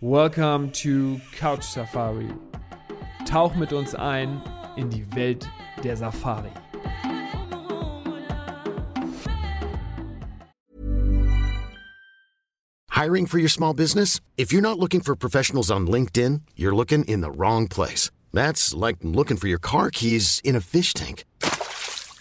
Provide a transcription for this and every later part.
Welcome to Couch Safari. Tauch mit uns ein in die Welt der Safari. Hiring for your small business? If you're not looking for professionals on LinkedIn, you're looking in the wrong place. That's like looking for your car keys in a fish tank.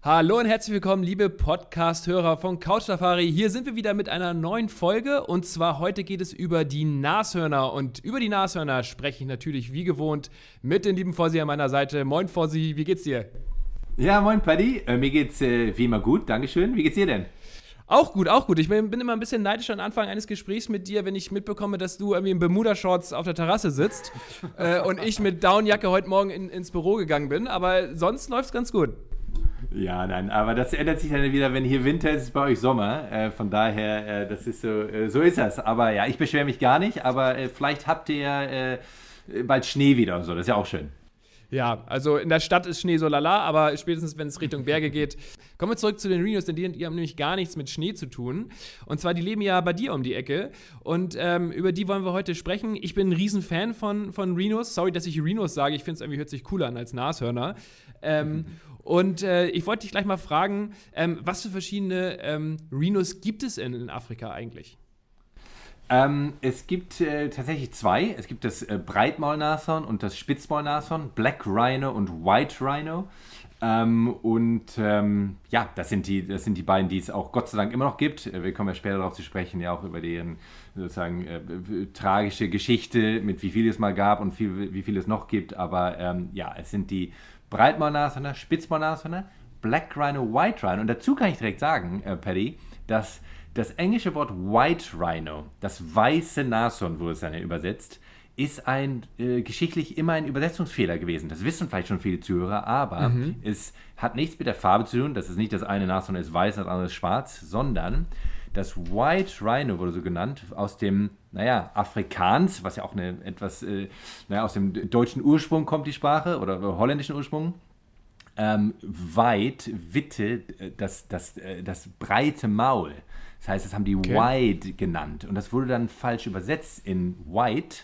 Hallo und herzlich willkommen, liebe Podcast-Hörer von Couch Safari. Hier sind wir wieder mit einer neuen Folge und zwar heute geht es über die Nashörner und über die Nashörner spreche ich natürlich wie gewohnt mit dem lieben Fossi an meiner Seite. Moin Fossi, wie geht's dir? Ja, moin Paddy. Äh, mir geht's äh, wie immer gut, Dankeschön. Wie geht's dir denn? Auch gut, auch gut. Ich bin, bin, immer ein bisschen neidisch am Anfang eines Gesprächs mit dir, wenn ich mitbekomme, dass du irgendwie in Bermuda-Shorts auf der Terrasse sitzt äh, und ich mit Downjacke heute Morgen in, ins Büro gegangen bin. Aber sonst läuft's ganz gut. Ja, nein, aber das ändert sich dann wieder, wenn hier Winter ist, ist bei euch Sommer. Äh, von daher, äh, das ist so, äh, so ist das. Aber ja, ich beschwere mich gar nicht, aber äh, vielleicht habt ihr äh, bald Schnee wieder und so. Das ist ja auch schön. Ja, also in der Stadt ist Schnee so lala, aber spätestens, wenn es Richtung Berge geht. Kommen wir zurück zu den Rhinos, denn die, die, haben nämlich gar nichts mit Schnee zu tun. Und zwar, die leben ja bei dir um die Ecke. Und ähm, über die wollen wir heute sprechen. Ich bin ein Riesenfan von, von Rhinos. Sorry, dass ich Rhinos sage. Ich finde es irgendwie hört sich cooler an als Nashörner. Ähm, und äh, ich wollte dich gleich mal fragen, ähm, was für verschiedene ähm, Rhinos gibt es in, in Afrika eigentlich? Ähm, es gibt äh, tatsächlich zwei. Es gibt das äh, Breitmaulnashorn und das Spitzmaulnashorn, Black Rhino und White Rhino. Ähm, und ähm, ja, das sind, die, das sind die beiden, die es auch Gott sei Dank immer noch gibt. Äh, wir kommen ja später darauf zu sprechen, ja auch über deren sozusagen äh, tragische Geschichte, mit wie viel es mal gab und viel, wie viel es noch gibt. Aber ähm, ja, es sind die Breitmaulnashörner, Spitzmaulnashörner, Black Rhino, White Rhino. Und dazu kann ich direkt sagen, äh, Paddy, dass das englische Wort White Rhino, das weiße Nashorn wurde es dann übersetzt, ist ein äh, geschichtlich immer ein Übersetzungsfehler gewesen. Das wissen vielleicht schon viele Zuhörer, aber mhm. es hat nichts mit der Farbe zu tun. Das ist nicht das eine Nashorn ist weiß, das andere ist schwarz, sondern das White Rhino wurde so genannt aus dem, naja, Afrikaans, was ja auch eine etwas, äh, naja, aus dem deutschen Ursprung kommt die Sprache oder holländischen Ursprung. Ähm, weit, Witte, äh, das, das, äh, das breite Maul. Das heißt, das haben die okay. Wide genannt. Und das wurde dann falsch übersetzt in White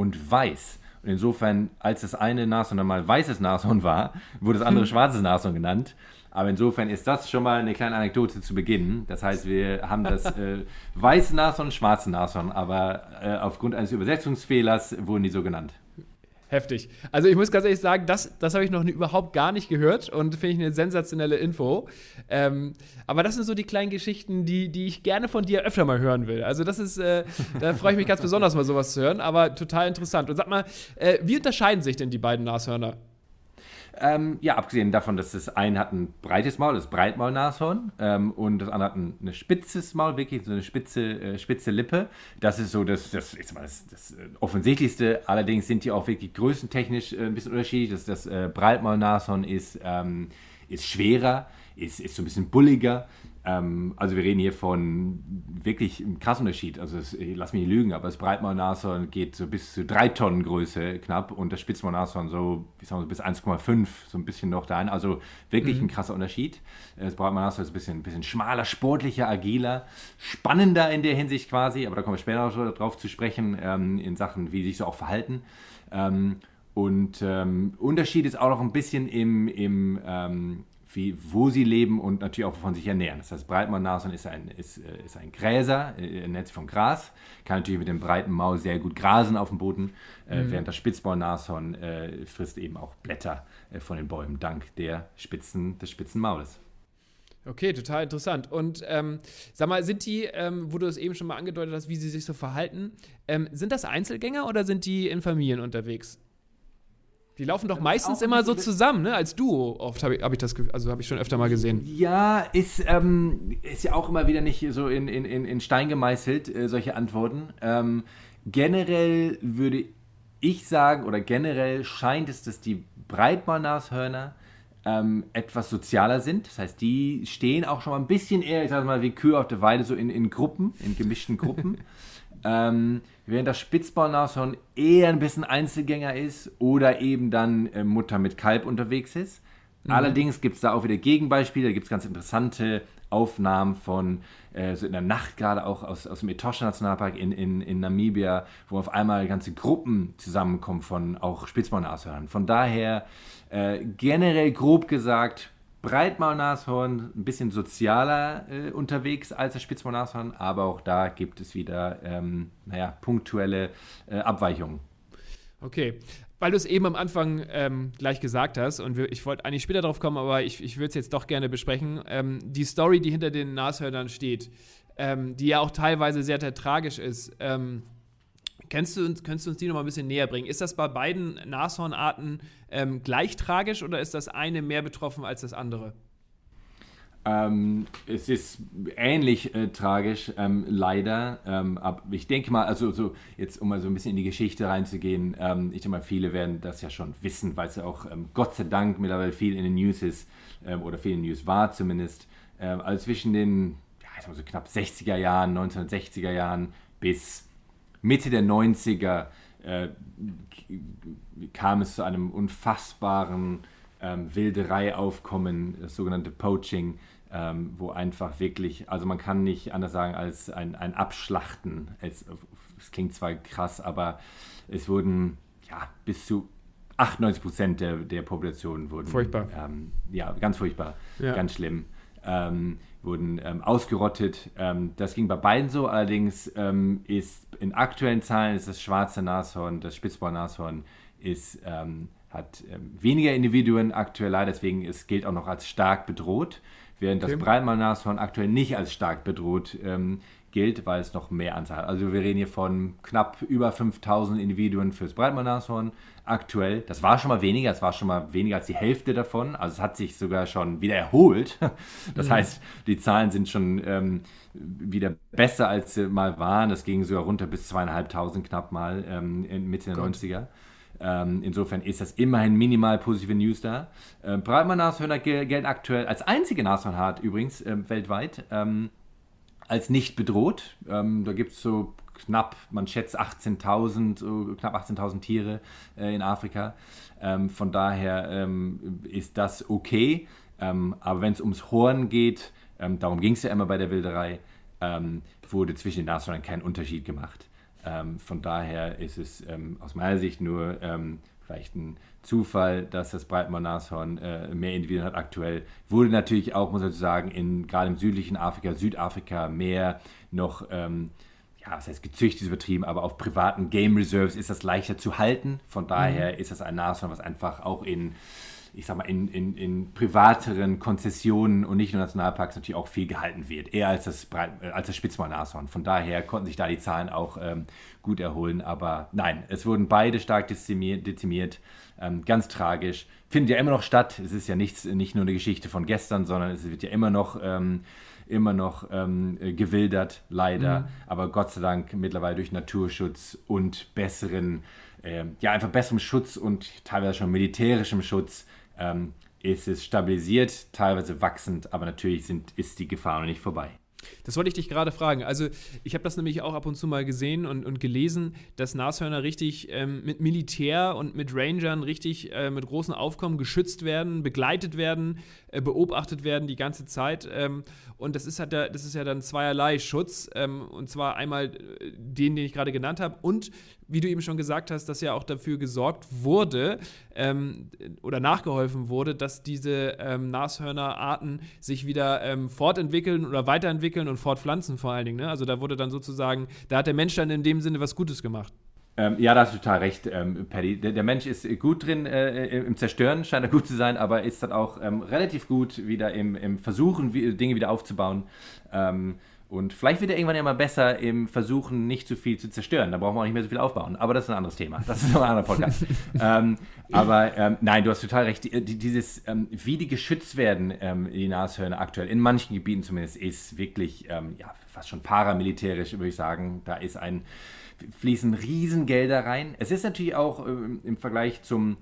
und Weiß. Und insofern, als das eine Nashorn mal weißes Nashorn war, wurde das andere hm. schwarzes Nashorn genannt. Aber insofern ist das schon mal eine kleine Anekdote zu Beginn. Das heißt, wir haben das äh, weiße Nashorn und schwarze Nashorn, aber äh, aufgrund eines Übersetzungsfehlers wurden die so genannt. Heftig. Also ich muss ganz ehrlich sagen, das, das habe ich noch überhaupt gar nicht gehört und finde ich eine sensationelle Info. Ähm, aber das sind so die kleinen Geschichten, die, die ich gerne von dir öfter mal hören will. Also das ist, äh, da freue ich mich ganz besonders mal sowas zu hören, aber total interessant. Und sag mal, äh, wie unterscheiden sich denn die beiden Nashörner? Ähm, ja, abgesehen davon, dass das eine hat ein breites Maul, das Breitmaulnashorn, ähm, und das andere hat ein, ein spitzes Maul, wirklich so eine spitze, äh, spitze Lippe. Das ist so das, das, ich mal, das, das äh, Offensichtlichste. Allerdings sind die auch wirklich größentechnisch äh, ein bisschen unterschiedlich. Das, das äh, Breitmaulnashorn ist, ähm, ist schwerer, ist, ist so ein bisschen bulliger. Ähm, also wir reden hier von wirklich einem krassen Unterschied. Also es, lass mich nicht lügen, aber das Breitmaulnashorn geht so bis zu drei Tonnen Größe knapp und das Spitzmaulnashorn so, ich sag mal, bis 1,5, so ein bisschen noch dahin. Also wirklich mhm. ein krasser Unterschied. Das Breitmaulnashorn ist ein bisschen, ein bisschen schmaler, sportlicher, agiler, spannender in der Hinsicht quasi, aber da kommen wir später noch drauf zu sprechen, ähm, in Sachen, wie sich so auch verhalten. Ähm, und ähm, Unterschied ist auch noch ein bisschen im, im ähm, wie, wo sie leben und natürlich auch von sich ernähren. Das heißt, Breitmaulnashorn ist ein, ist, äh, ist ein Gräser, äh, er ernährt sich von Gras, kann natürlich mit dem breiten Maul sehr gut grasen auf dem Boden, äh, mhm. während das Spitzmaulnashorn äh, frisst eben auch Blätter äh, von den Bäumen, dank der Spitzen, des spitzen Maules. Okay, total interessant. Und ähm, sag mal, sind die, ähm, wo du es eben schon mal angedeutet hast, wie sie sich so verhalten, ähm, sind das Einzelgänger oder sind die in Familien unterwegs? Die laufen doch meistens immer so zusammen, ne? Als Duo. Oft habe ich, hab ich das, also habe ich schon öfter mal gesehen. Ja, ist, ähm, ist ja auch immer wieder nicht so in, in, in Stein gemeißelt, äh, solche Antworten. Ähm, generell würde ich sagen, oder generell scheint es, dass die Breitmaulnashörner ähm, etwas sozialer sind. Das heißt, die stehen auch schon mal ein bisschen eher, ich sag mal, wie Kühe auf der Weide, so in, in Gruppen, in gemischten Gruppen. ähm, während das Spitzmaulnashorn eher ein bisschen Einzelgänger ist oder eben dann äh, Mutter mit Kalb unterwegs ist. Mhm. Allerdings gibt es da auch wieder Gegenbeispiele, da gibt es ganz interessante Aufnahmen von äh, so in der Nacht gerade auch aus, aus dem Etosha Nationalpark in, in, in Namibia, wo auf einmal ganze Gruppen zusammenkommen von auch Spitzmaulnashörnern. Von daher äh, generell grob gesagt, Breitmaulnashorn ein bisschen sozialer äh, unterwegs als das Spitzmaulnashorn, aber auch da gibt es wieder, ähm, naja, punktuelle äh, Abweichungen. Okay, weil du es eben am Anfang ähm, gleich gesagt hast, und ich wollte eigentlich später drauf kommen, aber ich, ich würde es jetzt doch gerne besprechen, ähm, die Story, die hinter den Nashörnern steht, ähm, die ja auch teilweise sehr, sehr tragisch ist. Ähm, kennst du uns, könntest du uns die noch mal ein bisschen näher bringen? Ist das bei beiden Nashornarten ähm, gleich tragisch oder ist das eine mehr betroffen als das andere? Ähm, es ist ähnlich äh, tragisch, ähm, leider. Ähm, aber ich denke mal, also so jetzt um mal so ein bisschen in die Geschichte reinzugehen, ähm, ich denke mal, viele werden das ja schon wissen, weil es ja auch ähm, Gott sei Dank mittlerweile viel in den News ist ähm, oder viel in den News war zumindest. also zwischen den ja, ich mal so knapp 60er Jahren, 1960er Jahren bis Mitte der 90er äh, kam es zu einem unfassbaren ähm, Wilderei-Aufkommen, das sogenannte Poaching, ähm, wo einfach wirklich, also man kann nicht anders sagen als ein, ein Abschlachten. Es, es klingt zwar krass, aber es wurden ja bis zu 98 Prozent der, der Population wurden. Furchtbar. Ähm, ja, ganz furchtbar, ja. ganz schlimm. Ähm, wurden ähm, ausgerottet. Ähm, das ging bei beiden so, allerdings ähm, ist in aktuellen Zahlen ist das schwarze Nashorn, das Spitzbohr-Nashorn ist ähm, hat ähm, weniger Individuen aktuell leider, deswegen es gilt auch noch als stark bedroht, während okay. das Breitmaulnashorn aktuell nicht als stark bedroht ähm, gilt, weil es noch mehr Anzahl hat. Also wir reden hier von knapp über 5000 Individuen fürs Breitmaulnashorn aktuell. Das war schon mal weniger, das war schon mal weniger als die Hälfte davon. Also es hat sich sogar schon wieder erholt. Das mhm. heißt, die Zahlen sind schon ähm, wieder besser, als sie mal waren. Das ging sogar runter bis zweieinhalbtausend knapp mal ähm, in Mitte der Gott. 90er. Ähm, insofern ist das immerhin minimal positive News da. Äh, Breitmann-Nashörner gelten aktuell als einzige Nashornart übrigens äh, weltweit ähm, als nicht bedroht. Ähm, da gibt es so knapp, man schätzt 18.000, so knapp 18.000 Tiere äh, in Afrika. Ähm, von daher ähm, ist das okay. Ähm, aber wenn es ums Horn geht, darum ging es ja immer bei der Wilderei, wurde zwischen den Nashörnern kein Unterschied gemacht. Ähm, von daher ist es ähm, aus meiner Sicht nur ähm, vielleicht ein Zufall, dass das Breitmaul-Nashorn äh, mehr Individuen hat aktuell. Wurde natürlich auch, muss man sagen, in, gerade im südlichen Afrika, Südafrika mehr noch, ähm, ja, was heißt gezüchtet, ist übertrieben, aber auf privaten Game Reserves ist das leichter zu halten. Von daher mhm. ist das ein Nashorn, was einfach auch in ich sag mal, in, in, in privateren Konzessionen und nicht nur Nationalparks natürlich auch viel gehalten wird, eher als das, äh, als das Spitzmaul-Nashorn. Von daher konnten sich da die Zahlen auch ähm, gut erholen. Aber nein, es wurden beide stark dezimiert, dezimiert ähm, ganz tragisch. Findet ja immer noch statt. Es ist ja nichts, nicht nur eine Geschichte von gestern, sondern es wird ja immer noch. Ähm, immer noch ähm, gewildert, leider. Mhm. Aber Gott sei Dank mittlerweile durch Naturschutz und besseren, äh, ja, einfach besserem Schutz und teilweise schon militärischem Schutz ähm, ist es stabilisiert, teilweise wachsend, aber natürlich sind, ist die Gefahr noch nicht vorbei. Das wollte ich dich gerade fragen. Also, ich habe das nämlich auch ab und zu mal gesehen und, und gelesen, dass Nashörner richtig ähm, mit Militär und mit Rangern richtig äh, mit großen Aufkommen geschützt werden, begleitet werden, äh, beobachtet werden die ganze Zeit. Ähm, und das ist, halt der, das ist ja dann zweierlei Schutz. Ähm, und zwar einmal äh, den, den ich gerade genannt habe, und wie du eben schon gesagt hast, dass ja auch dafür gesorgt wurde ähm, oder nachgeholfen wurde, dass diese ähm, Nashörnerarten sich wieder ähm, fortentwickeln oder weiterentwickeln und fortpflanzen vor allen Dingen. Ne? Also da wurde dann sozusagen, da hat der Mensch dann in dem Sinne was Gutes gemacht. Ähm, ja, da hast du total recht, ähm, Paddy. Der, der, Mensch ist gut drin äh, im Zerstören, scheint er gut zu sein, aber ist dann auch ähm, relativ gut wieder im, im Versuchen, wie, Dinge wieder aufzubauen. Und vielleicht wird er irgendwann ja mal besser im Versuchen, nicht zu viel zu zerstören. Da brauchen wir auch nicht mehr so viel aufbauen. Aber das ist ein anderes Thema. Das ist noch ein anderer Podcast. ähm, aber ähm, nein, du hast total recht. Die, die, dieses, ähm, wie die geschützt werden, ähm, die Nashörner aktuell, in manchen Gebieten zumindest, ist wirklich ähm, ja, fast schon paramilitärisch, würde ich sagen. Da ist ein, fließen Riesengelder rein. Es ist natürlich auch ähm, im Vergleich zum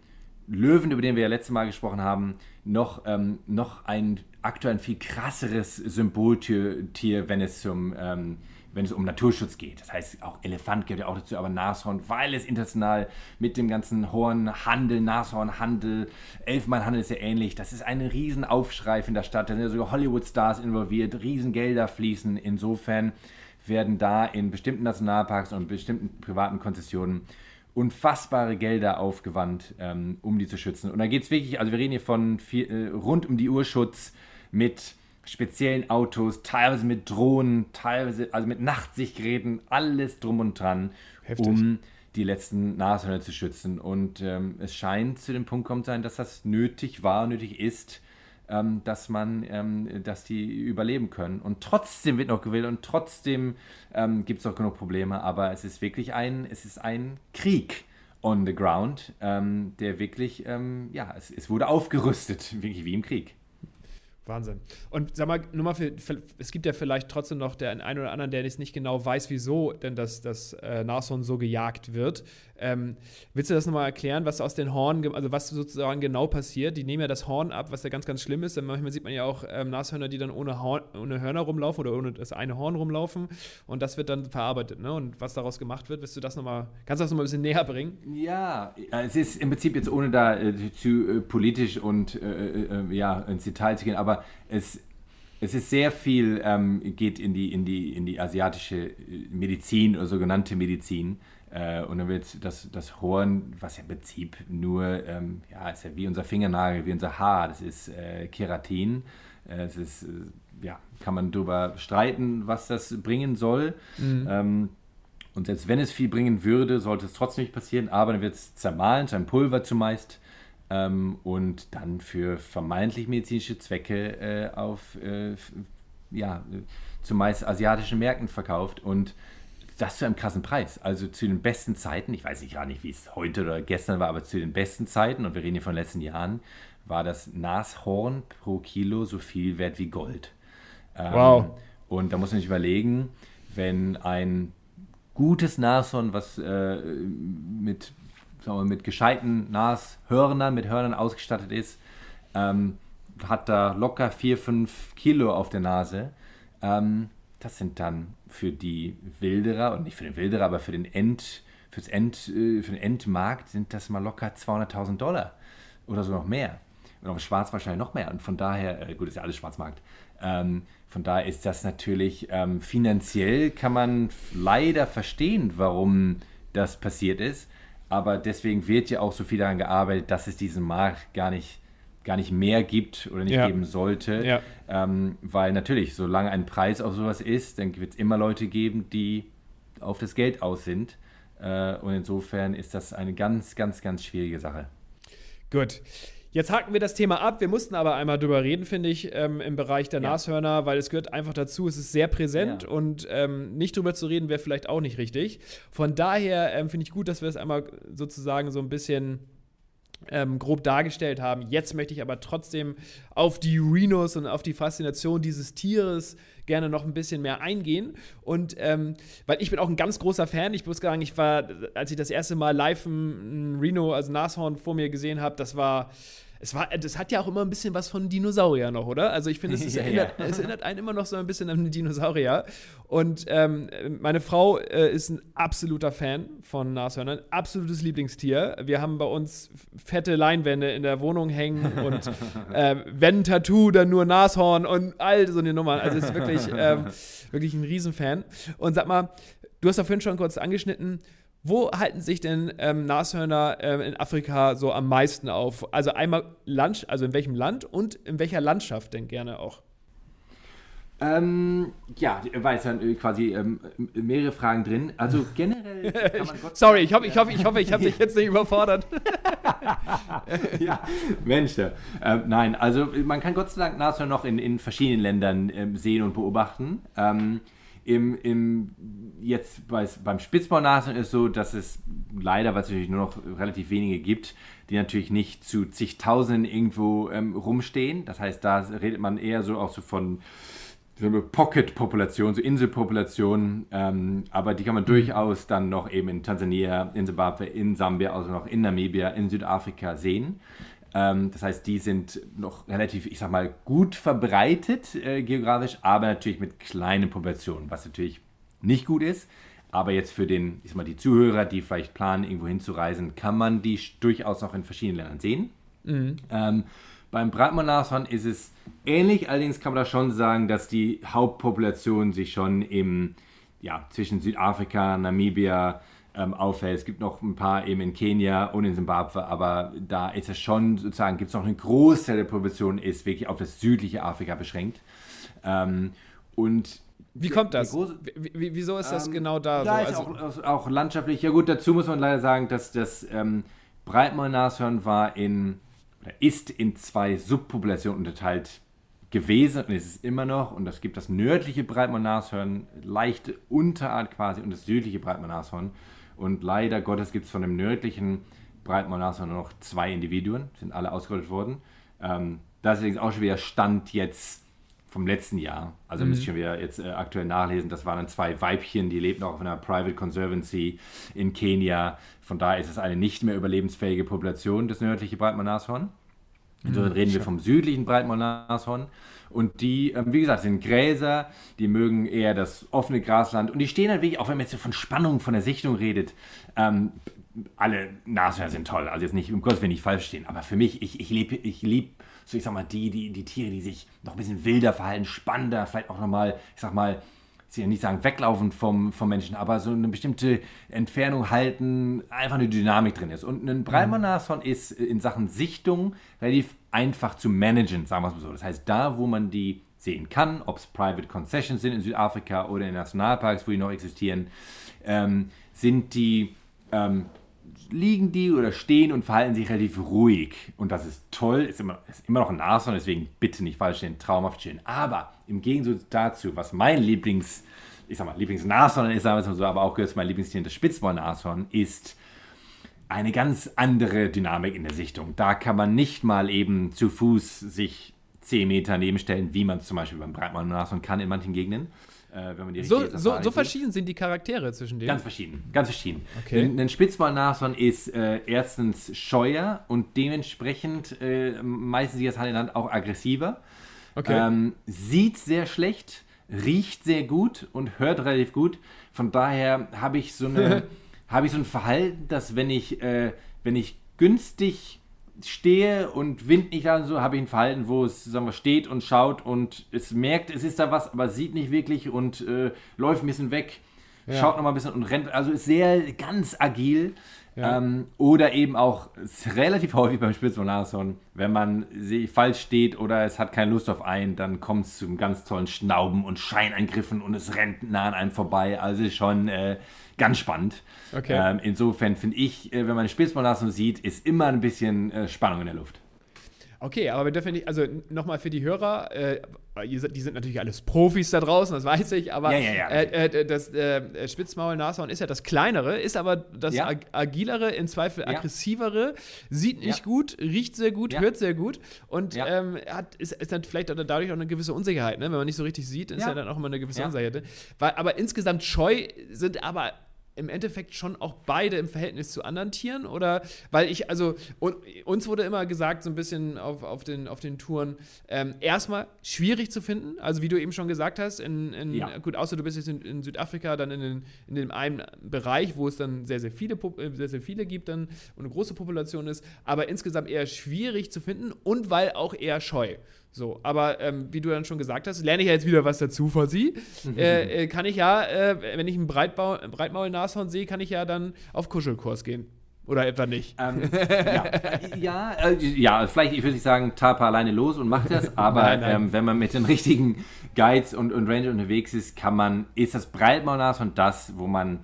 Löwen, über den wir ja letztes Mal gesprochen haben, noch, ähm, noch ein aktuell ein viel krasseres Symboltier, wenn es zum ähm, wenn es um Naturschutz geht. Das heißt, auch Elefant gehört ja auch dazu, aber Nashorn, weil es international mit dem ganzen Hornhandel, Nashornhandel, Elfmannhandel ist ja ähnlich. Das ist ein Riesenaufschrei in der Stadt. Da sind ja sogar Hollywood-Stars involviert, Riesengelder fließen. Insofern werden da in bestimmten Nationalparks und bestimmten privaten Konzessionen unfassbare Gelder aufgewandt, ähm, um die zu schützen. Und da geht es wirklich, also wir reden hier von viel, äh, rund um die Urschutz mit speziellen Autos, teilweise mit Drohnen, teilweise also mit Nachtsichtgeräten, alles drum und dran, Heftig. um die letzten Nashörner zu schützen. Und ähm, es scheint zu dem Punkt kommen sein, dass das nötig war, nötig ist, ähm, dass man, ähm, dass die überleben können. Und trotzdem wird noch gewählt und trotzdem ähm, gibt es auch genug Probleme. Aber es ist wirklich ein, es ist ein Krieg on the ground, ähm, der wirklich, ähm, ja, es, es wurde aufgerüstet, wirklich wie im Krieg. Wahnsinn. Und sag mal, nur mal für, für, es gibt ja vielleicht trotzdem noch den einen oder anderen, der jetzt nicht genau weiß, wieso denn das, das äh, Nashorn so gejagt wird. Ähm, willst du das nochmal erklären, was aus den Hornen, also was sozusagen genau passiert? Die nehmen ja das Horn ab, was ja ganz, ganz schlimm ist. Denn manchmal sieht man ja auch ähm, Nashörner, die dann ohne, Horn, ohne Hörner rumlaufen oder ohne das eine Horn rumlaufen. Und das wird dann verarbeitet. Ne? Und was daraus gemacht wird, willst du das nochmal, kannst du das nochmal ein bisschen näher bringen? Ja, es ist im Prinzip jetzt ohne da äh, zu äh, politisch und äh, äh, ja, ins Detail zu gehen, aber es es ist sehr viel, ähm, geht in die, in, die, in die asiatische Medizin oder sogenannte Medizin. Äh, und dann wird das, das Horn, was ja im Prinzip nur, ähm, ja, ist ja wie unser Fingernagel, wie unser Haar, das ist äh, Keratin. Äh, es ist, äh, ja, kann man darüber streiten, was das bringen soll. Mhm. Ähm, und selbst wenn es viel bringen würde, sollte es trotzdem nicht passieren, aber dann wird es zermahlen zu einem Pulver zumeist ähm, und dann für vermeintlich medizinische Zwecke äh, auf, äh, ja, zumeist asiatischen Märkten verkauft. Und das zu einem krassen Preis. Also zu den besten Zeiten, ich weiß nicht gar nicht, wie es heute oder gestern war, aber zu den besten Zeiten, und wir reden hier von den letzten Jahren, war das Nashorn pro Kilo so viel wert wie Gold. Ähm, wow. Und da muss man sich überlegen, wenn ein gutes Nashorn, was äh, mit, sagen wir, mit gescheiten Nashörnern, mit Hörnern ausgestattet ist, ähm, hat da locker 4, 5 Kilo auf der Nase. Ähm, das sind dann für die Wilderer, und nicht für den Wilderer, aber für den End, fürs End, äh, für den Endmarkt sind das mal locker 200.000 Dollar oder so noch mehr. Und auf dem Schwarz wahrscheinlich noch mehr. Und von daher, äh, gut, ist ja alles Schwarzmarkt. Ähm, von daher ist das natürlich ähm, finanziell kann man leider verstehen, warum das passiert ist. Aber deswegen wird ja auch so viel daran gearbeitet, dass es diesen Markt gar nicht gar nicht mehr gibt oder nicht ja. geben sollte. Ja. Ähm, weil natürlich, solange ein Preis auf sowas ist, dann wird es immer Leute geben, die auf das Geld aus sind. Äh, und insofern ist das eine ganz, ganz, ganz schwierige Sache. Gut. Jetzt haken wir das Thema ab. Wir mussten aber einmal drüber reden, finde ich, ähm, im Bereich der ja. Nashörner, weil es gehört einfach dazu. Es ist sehr präsent ja. und ähm, nicht drüber zu reden wäre vielleicht auch nicht richtig. Von daher ähm, finde ich gut, dass wir es einmal sozusagen so ein bisschen ähm, grob dargestellt haben. Jetzt möchte ich aber trotzdem auf die Rhinos und auf die Faszination dieses Tieres gerne noch ein bisschen mehr eingehen. Und ähm, weil ich bin auch ein ganz großer Fan. Ich muss sagen, ich war, als ich das erste Mal live ein, Rhino, also Nashorn vor mir gesehen habe, das war es war, das hat ja auch immer ein bisschen was von Dinosaurier noch, oder? Also ich finde, es, ja, erinnert, ja. es erinnert einen immer noch so ein bisschen an Dinosaurier. Und ähm, meine Frau äh, ist ein absoluter Fan von Nashörnern, absolutes Lieblingstier. Wir haben bei uns fette Leinwände in der Wohnung hängen und äh, wenn Tattoo, dann nur Nashorn und all so eine Nummer. Also ist wirklich, ähm, wirklich ein Riesenfan. Und sag mal, du hast ja vorhin schon kurz angeschnitten, wo halten sich denn ähm, Nashörner ähm, in Afrika so am meisten auf? Also einmal Land, also in welchem Land und in welcher Landschaft denn gerne auch? Ähm, ja, war jetzt dann äh, quasi ähm, mehrere Fragen drin. Also generell kann man Gott Sorry, ich hoffe, ich hoffe, ich hoffe, ich habe dich jetzt nicht überfordert. ja, Mensch. Äh, nein, also man kann Gott sei Dank Nashörner noch in, in verschiedenen Ländern äh, sehen und beobachten. Ähm, Im, im, jetzt bei, beim Spitzmaulnashorn ist so, dass es leider, weil es natürlich nur noch relativ wenige gibt, die natürlich nicht zu zigtausenden irgendwo ähm, rumstehen. Das heißt, da redet man eher so auch so von Pocket-Population, so Inselpopulationen, ähm, aber die kann man durchaus dann noch eben in Tansania, in Zimbabwe, in Sambia, also noch in Namibia, in Südafrika sehen. Ähm, das heißt, die sind noch relativ, ich sag mal, gut verbreitet äh, geografisch, aber natürlich mit kleinen Populationen, was natürlich nicht gut ist. Aber jetzt für den, ich sag mal, die Zuhörer, die vielleicht planen, irgendwo hinzureisen, kann man die durchaus auch in verschiedenen Ländern sehen. Mhm. Ähm, beim Breitmaulnashorn ist es ähnlich, allerdings kann man da schon sagen, dass die Hauptpopulation sich schon im, ja, zwischen Südafrika, Namibia, ähm, auffällt. Es gibt noch ein paar eben in Kenia und in Simbabwe, aber da ist es schon sozusagen, gibt es noch einen Großteil der Population, ist wirklich auf das südliche Afrika beschränkt. Ähm, und wie kommt das? Wie, wieso ist das ähm, genau da? So? also, auch, auch, landschaftlich. Ja gut, dazu muss man leider sagen, dass das ähm, Breitmaulnashorn war in oder ist in zwei Subpopulationen unterteilt gewesen und ist es immer noch. Und es gibt das nördliche Breitmaulnashorn, leichte Unterart quasi, und das südliche Breitmaulnashorn. Und leider Gottes gibt es von dem nördlichen Breitmaulnashorn nur noch zwei Individuen, sind alle ausgerollt worden. Ähm, das ist übrigens auch schon wieder Stand jetzt vom letzten Jahr. Also mhm. müsst ihr schon wieder jetzt äh, aktuell nachlesen. Das waren dann zwei Weibchen, die lebten auch auf einer Private Conservancy in Kenia. Von daher ist es eine nicht mehr überlebensfähige Population, das nördliche Breitmaulnashorn. Insofern mhm, reden wir vom südlichen Breitmaulnashorn. Und die, ähm, wie gesagt, sind Gräser, die mögen eher das offene Grasland. Und die stehen halt wirklich, auch wenn man jetzt so von Spannung, von der Sichtung redet, ähm, alle Nashörner sind toll. Also jetzt nicht, um Gottes Willen nicht falsch stehen. Aber für mich, ich, ich liebe ich lieb, so ich sag mal, die, die, die Tiere, die sich noch ein bisschen wilder verhalten, spannender, vielleicht auch nochmal, ich sag mal, ich will nicht sagen weglaufen vom, vom Menschen, aber so eine bestimmte Entfernung halten, einfach eine Dynamik drin ist. Und ein Breimann-Nashorn ist in Sachen Sichtung relativ einfach zu managen, sagen wir es mal so. Das heißt, da, wo man die sehen kann, ob es Private Concessions sind in Südafrika oder in Nationalparks, wo die noch existieren, ähm, sind die ähm, liegen die oder stehen und verhalten sich relativ ruhig. Und das ist toll, ist immer, ist immer noch ein Nashorn, deswegen bitte nicht falsch stehen, traumhaft schön. Aber im Gegensatz dazu, was mein Lieblings, ich sag mal, Lieblingsnashorn ist, sagen wir es mal so, aber auch gehört zu meinem Lieblingstier, das Spitzwollnashorn, ist eine ganz andere Dynamik in der Sichtung. Da kann man nicht mal eben zu Fuß sich 10 Meter nebenstellen, wie man es zum Beispiel beim Breitmaulnashorn kann in manchen Gegenden äh, so, so, so verschieden sind die Charaktere zwischen denen? Ganz verschieden, ganz verschieden. Okay. Ein, ein Spitzmaulnashorn ist äh, erstens scheuer und dementsprechend äh, meistens das Hand in Hand auch aggressiver. Okay. Ähm, sieht sehr schlecht, riecht sehr gut und hört relativ gut. Von daher habe ich so eine habe ich so ein Verhalten, dass wenn ich äh, wenn ich günstig stehe und Wind nicht da und so, habe ich ein Verhalten, wo es sagen wir, steht und schaut und es merkt, es ist da was, aber sieht nicht wirklich und äh, läuft ein bisschen weg, ja. schaut noch mal ein bisschen und rennt. Also ist sehr ganz agil. Ja. Ähm, oder eben auch relativ häufig beim Spitzmarathon, wenn man falsch steht oder es hat keine Lust auf einen, dann kommt es zu einem ganz tollen Schnauben und Scheineingriffen und es rennt nah an einem vorbei. Also schon äh, ganz spannend. Okay. Ähm, insofern finde ich, äh, wenn man eine Spitzmarathon sieht, ist immer ein bisschen äh, Spannung in der Luft. Okay, aber wir dürfen nicht, also nochmal für die Hörer, äh, die sind natürlich alles Profis da draußen, das weiß ich, aber ja, ja, ja. Äh, äh, das äh, Spitzmaul-Nashorn ist ja das kleinere, ist aber das ag agilere, in Zweifel aggressivere, sieht nicht gut, riecht sehr gut, hört sehr gut und ähm, hat, ist, ist, dann vielleicht dadurch auch eine gewisse Unsicherheit, ne? wenn man nicht so richtig sieht, ist ja, dann auch immer eine gewisse Unsicherheit. Weil, aber insgesamt scheu sind aber im Endeffekt schon auch beide im Verhältnis zu anderen Tieren? Oder weil ich, also, und, uns wurde immer gesagt, so ein bisschen auf, auf, den, auf den Touren, ähm, erstmal schwierig zu finden. Also, wie du eben schon gesagt hast, in, in ja. gut, außer du bist jetzt in, in, Südafrika, dann in, den, in dem einen Bereich, wo es dann sehr, sehr viele, äh, sehr, sehr viele gibt dann und eine große Population ist, aber insgesamt eher schwierig zu finden und weil auch eher scheu. So, aber ähm, wie du dann schon gesagt hast, lerne ich ja jetzt wieder was dazu vor sie. äh, äh, kann ich ja, äh, wenn ich einen Breitbau Breitmaul-Nashorn sehe, kann ich ja dann auf Kuschelkurs gehen. Oder etwa nicht? Ähm, ja, ja, äh, ja, vielleicht, ich würde nicht sagen, Tapa alleine los und macht das, aber nein, nein. Ähm, wenn man mit den richtigen Guides und, und Ranger unterwegs ist, kann man, ist das Breitmaulnashorn das, wo man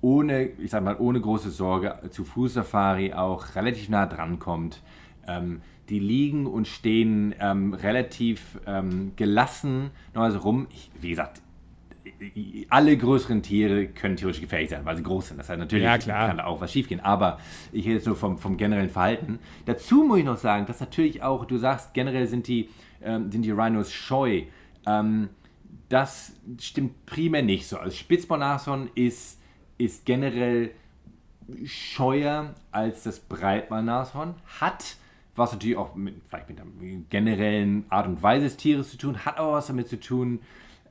ohne, ich sag mal, ohne große Sorge zu Fußsafari auch relativ nah dran kommt. Ähm, die liegen und stehen ähm, relativ ähm, gelassen also rum. Ich, wie gesagt, alle größeren Tiere können theoretisch gefährlich sein, weil sie groß sind. Das heißt, natürlich Ja, kann da auch was schiefgehen. Aber ich rede jetzt nur vom, vom generellen Verhalten. Dazu muss ich noch sagen, dass natürlich auch, du sagst, generell sind die, ähm, sind die Rhinos scheu. Ähm, das stimmt primär nicht so. Also Spitzbornashorn ist, ist generell scheuer als das Breitbandnashorn, hat was natürlich auch mit, vielleicht mit der generellen Art und Weise des Tieres zu tun, hat aber was damit zu tun,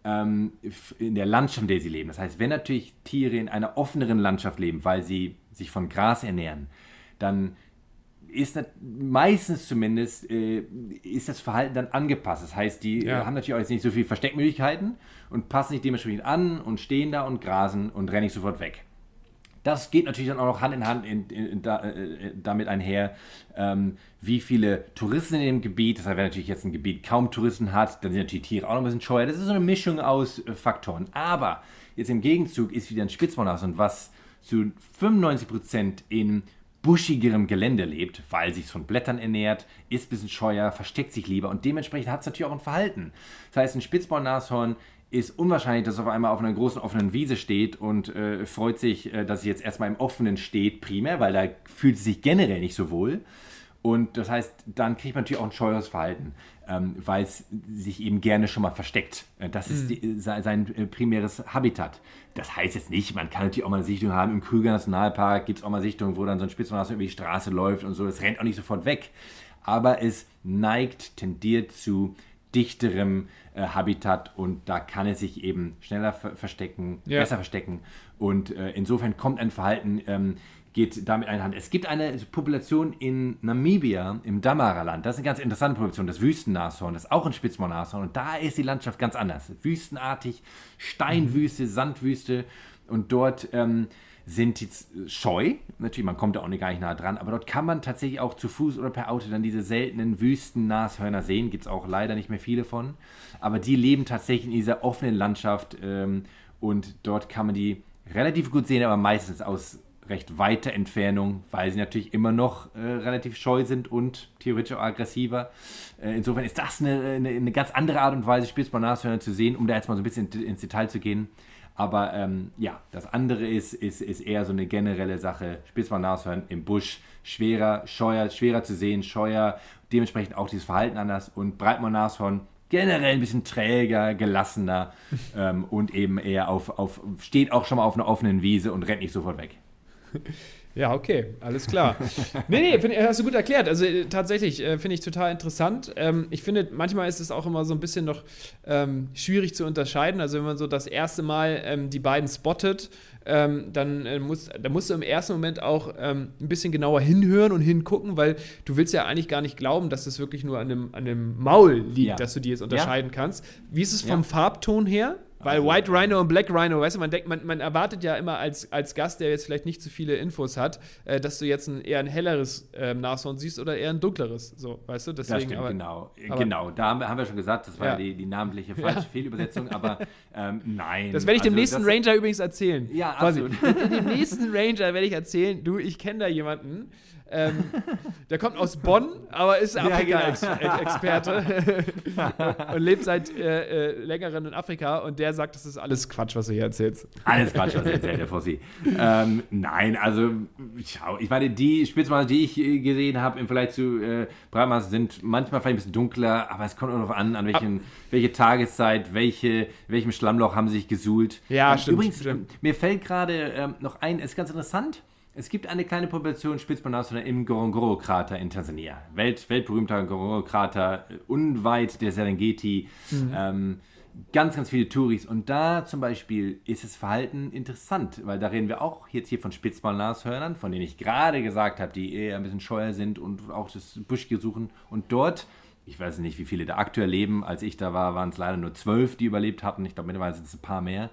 ähm, in der Landschaft, in der sie leben. Das heißt, wenn natürlich Tiere in einer offeneren Landschaft leben, weil sie sich von Gras ernähren, dann ist das, meistens zumindest äh, ist das Verhalten dann angepasst. Das heißt, die Ja. haben natürlich auch jetzt nicht so viele Versteckmöglichkeiten und passen sich dementsprechend an und stehen da und grasen und rennen nicht sofort weg. Das geht natürlich dann auch noch Hand in Hand in, in, da, äh, damit einher, ähm, wie viele Touristen in dem Gebiet. Das heißt, wenn natürlich jetzt ein Gebiet kaum Touristen hat, dann sind natürlich Tiere auch noch ein bisschen scheuer. Das ist so eine Mischung aus äh, Faktoren. Aber jetzt im Gegenzug ist wieder ein Spitzbornashorn, was zu 95% in buschigerem Gelände lebt, weil sich von Blättern ernährt, ist ein bisschen scheuer, versteckt sich lieber und dementsprechend hat es natürlich auch ein Verhalten. Das heißt, ein Spitzbornashorn ist unwahrscheinlich, dass es auf einmal auf einer großen offenen Wiese steht und äh, freut sich, äh, dass es jetzt erstmal im Offenen steht, primär, weil da fühlt es sich generell nicht so wohl. Und das heißt, dann kriegt man natürlich auch ein scheueres Verhalten, ähm, weil es sich eben gerne schon mal versteckt. Äh, Das ist die, sein, sein äh, primäres Habitat. Das heißt jetzt nicht, man kann natürlich auch mal eine Sichtung haben. Im Krüger Nationalpark gibt es auch mal Sichtungen, wo dann so ein Spitzbonashorn über die Straße läuft und so. Es rennt auch nicht sofort weg. Aber es neigt, tendiert zu dichterem äh, Habitat und da kann es sich eben schneller ver verstecken, Ja. besser verstecken. Und äh, insofern kommt ein Verhalten, ähm, geht damit einhand. Es gibt eine Population in Namibia, im Damara-Land. Das ist eine ganz interessante Population, das Wüstennashorn. Das ist auch ein Spitzbornashorn. Und da ist die Landschaft ganz anders. Wüstenartig, Steinwüste, Sandwüste. Und dort ähm, sind z- scheu. Natürlich, man kommt da auch nicht gar nicht nah dran. Aber dort kann man tatsächlich auch zu Fuß oder per Auto dann diese seltenen Wüstennashörner sehen. Gibt es auch leider nicht mehr viele von. Aber die leben tatsächlich in dieser offenen Landschaft. Ähm, und dort kann man die relativ gut sehen, aber meistens aus recht weiter Entfernung, weil sie natürlich immer noch äh, relativ scheu sind und theoretisch auch aggressiver. Äh, insofern ist das eine, eine, eine ganz andere Art und Weise, Spitzbornashörner zu sehen, um da jetzt mal so ein bisschen in- ins Detail zu gehen. Aber ähm, ja, das andere ist, ist, ist eher so eine generelle Sache. Spitzbornashörn im Busch schwerer, scheuer, schwerer zu sehen, scheuer, dementsprechend auch dieses Verhalten anders und Breitmoornashorn generell ein bisschen träger, gelassener ähm, und eben eher auf, auf, steht auch schon mal auf einer offenen Wiese und rennt nicht sofort weg. Ja, okay, alles klar. nee, nee, find, hast du gut erklärt. Also äh, tatsächlich äh, finde ich total interessant. Ähm, ich finde, manchmal ist es auch immer so ein bisschen noch ähm, schwierig zu unterscheiden. Also wenn man so das erste Mal ähm, die beiden spottet, ähm, dann, äh, muss, dann musst du im ersten Moment auch ähm, ein bisschen genauer hinhören und hingucken, weil du willst ja eigentlich gar nicht glauben, dass das wirklich nur an dem, an dem Maul liegt, Ja. dass du die jetzt unterscheiden kannst. Wie ist es vom Ja. Farbton her? Weil Also, White Rhino und Black Rhino, weißt du, man denkt, man, man erwartet ja immer als, als Gast, der jetzt vielleicht nicht so viele Infos hat, äh, dass du jetzt ein, eher ein helleres ähm, Nashorn siehst oder eher ein dunkleres. So, weißt du? Das Deswegen, stimmt, aber, genau. aber- genau, da haben wir, haben wir schon gesagt, das war Ja. die, die namentliche falsche Fehlübersetzung, aber ähm, nein. Das werde ich dem Also nächsten das- Ranger übrigens erzählen. Ja, absolut. Dem nächsten Ranger werde ich erzählen, du, ich kenne da jemanden, ähm, der kommt aus Bonn, aber ist genau. Afrika-Experte und lebt seit äh, äh, längerem in Afrika und der sagt, das ist alles Quatsch, was du hier erzählst. Alles Quatsch, was erzählt der Fossi. ähm, nein, also, schau, ich meine, die Spitzmaße, die ich äh, gesehen habe im Vergleich zu äh, Breitmaß, sind manchmal vielleicht ein bisschen dunkler, aber es kommt auch darauf an, an welchen, welche Tageszeit, welche, welchem Schlammloch haben sie sich gesuhlt. Ja, Ähm, stimmt, Übrigens, stimmt. mir fällt gerade ähm, noch ein, ist ganz interessant. Es gibt eine kleine Population Spitzbonashörner im Ngorongoro-Krater in Tansania. Welt, weltberühmter Ngorongoro-Krater, äh, unweit der Serengeti. Mhm. Ähm, ganz, ganz viele Touris. Und da zum Beispiel ist das Verhalten interessant, weil da reden wir auch jetzt hier von Spitzbonashörnern, von denen ich gerade gesagt habe, die eher ein bisschen scheuer sind und auch das Buschige suchen. Und dort, ich weiß nicht, wie viele da aktuell leben. Als ich da war, waren es leider nur zwölf, die überlebt hatten. Ich glaube, mittlerweile sind es ein paar mehr.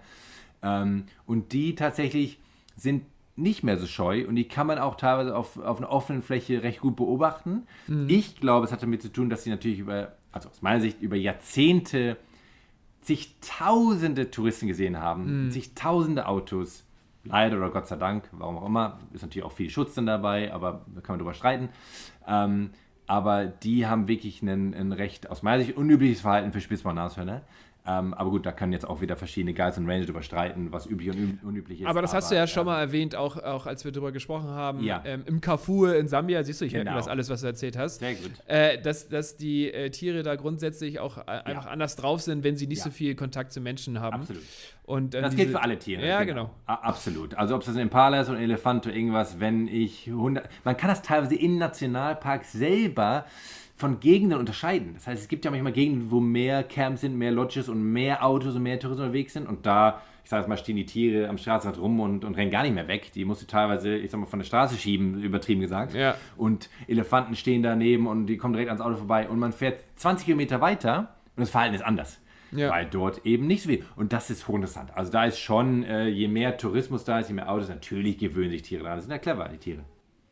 Ähm, und die tatsächlich sind nicht mehr so scheu und die kann man auch teilweise auf, auf einer offenen Fläche recht gut beobachten. Ich glaube, es hat damit zu tun, dass sie natürlich über, also aus meiner Sicht, über Jahrzehnte zigtausende Touristen gesehen haben, zigtausende Autos, leider oder Gott sei Dank, warum auch immer, ist natürlich auch viel Schutz dann dabei, aber da kann man drüber streiten. Ähm, aber die haben wirklich ein, ein recht, aus meiner Sicht, unübliches Verhalten für Spitzmann-Nashörner. Ähm, aber gut, da können jetzt auch wieder verschiedene Guides und Ranger drüber streiten, was üblich und unüblich ist. Aber das hast du ja schon mal erwähnt, auch, auch als wir darüber gesprochen haben. Ja. Ähm, Im Carrefour in Sambia, siehst du, ich genau. merke das alles, was du erzählt hast. Sehr gut. Äh, dass, dass die äh, Tiere da grundsätzlich auch äh, einfach anders drauf sind, wenn sie nicht ja. so viel Kontakt zu Menschen haben. Absolut. Und, ähm, das gilt für alle Tiere. Ja, genau. genau. Absolut. Also ob es ein Impala ist oder ein Elefant oder irgendwas, wenn ich 100... Man kann das teilweise in Nationalparks selber von Gegenden unterscheiden. Das heißt, es gibt ja manchmal Gegenden, wo mehr Camps sind, mehr Lodges und mehr Autos und mehr Touristen unterwegs sind. Und da, ich sage jetzt mal, stehen die Tiere am Straßenrand rum und, und rennen gar nicht mehr weg. Die musst du teilweise, ich sag mal, von der Straße schieben, übertrieben gesagt. Ja. Und Elefanten stehen daneben und die kommen direkt ans Auto vorbei. Und man fährt 20 Kilometer weiter und das Verhalten ist anders. Ja. Weil dort eben nicht so viel. Und das ist hochinteressant. Also da ist schon, äh, je mehr Tourismus da ist, je mehr Autos, natürlich gewöhnen sich Tiere daran. Das sind ja clever, die Tiere.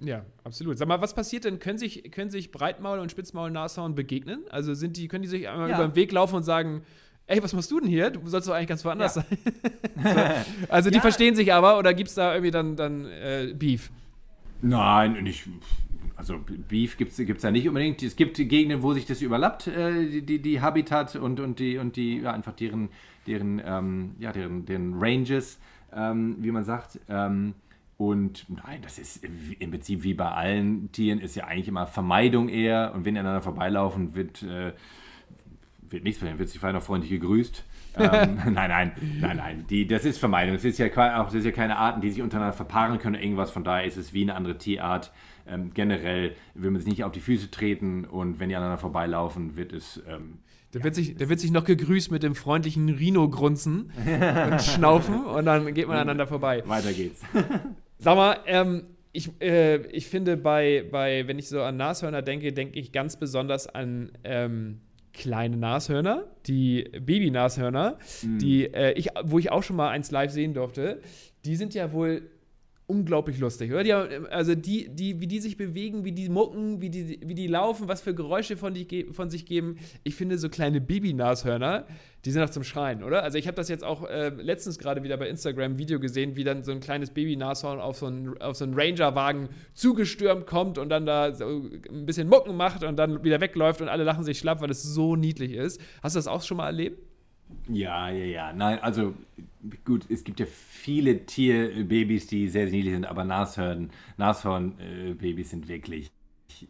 Ja, absolut. Sag mal, was passiert denn? Können sich, können sich Breitmaul und Spitzmaul-Nashorn begegnen? Also sind die, können die sich einmal ja. über den Weg laufen und sagen, ey, was machst du denn hier? Du sollst doch eigentlich ganz woanders ja. sein. so. Also die ja. verstehen sich aber oder gibt es da irgendwie dann, dann äh, Beef? Nein, nicht. Also Beef gibt es ja nicht unbedingt. Es gibt Gegenden, wo sich das überlappt, äh, die, die Habitat und, und die, und die ja, einfach deren, deren, ähm, ja, deren, deren Ranges, ähm, wie man sagt. Ähm, und nein, das ist im Prinzip wie bei allen Tieren, ist ja eigentlich immer Vermeidung eher. Und wenn die aneinander vorbeilaufen, wird, äh, wird nichts passieren, wird sich vielleicht noch freundlich gegrüßt. ähm, nein, nein, nein, nein. Die, das ist Vermeidung. Das ist, ja, auch, das ist ja keine Arten, die sich untereinander verpaaren können oder irgendwas. Von daher ist es wie eine andere Tierart. Ähm, generell will man sich nicht auf die Füße treten und wenn die aneinander vorbeilaufen, wird es. Ähm, der, wird sich, der wird sich noch gegrüßt mit dem freundlichen Rhino-Grunzen und Schnaufen und dann geht man aneinander vorbei. Weiter geht's. Sag mal, ähm, ich, äh, ich finde, bei, bei, wenn ich so an Nashörner denke, denke ich ganz besonders an ähm, kleine Nashörner, die Baby-Nashörner, mhm. die, äh, ich, wo ich auch schon mal eins live sehen durfte. Die sind ja wohl unglaublich lustig, oder? Die, also die, die, wie die sich bewegen, wie die mucken, wie die, wie die laufen, was für Geräusche von, die, von sich geben. Ich finde so kleine Baby-Nashörner, die sind auch zum Schreien, oder? Also ich habe das jetzt auch äh, letztens gerade wieder bei Instagram ein Video gesehen, wie dann so ein kleines Baby-Nashorn auf so einen, so einen Ranger-Wagen zugestürmt kommt und dann da so ein bisschen Mucken macht und dann wieder wegläuft und alle lachen sich schlapp, weil es so niedlich ist. Hast du das auch schon mal erlebt? Ja, ja, ja. Nein, also gut, es gibt ja viele Tierbabys, die sehr, sehr niedlich sind, aber Nashorn, Nashorn-Babys sind wirklich,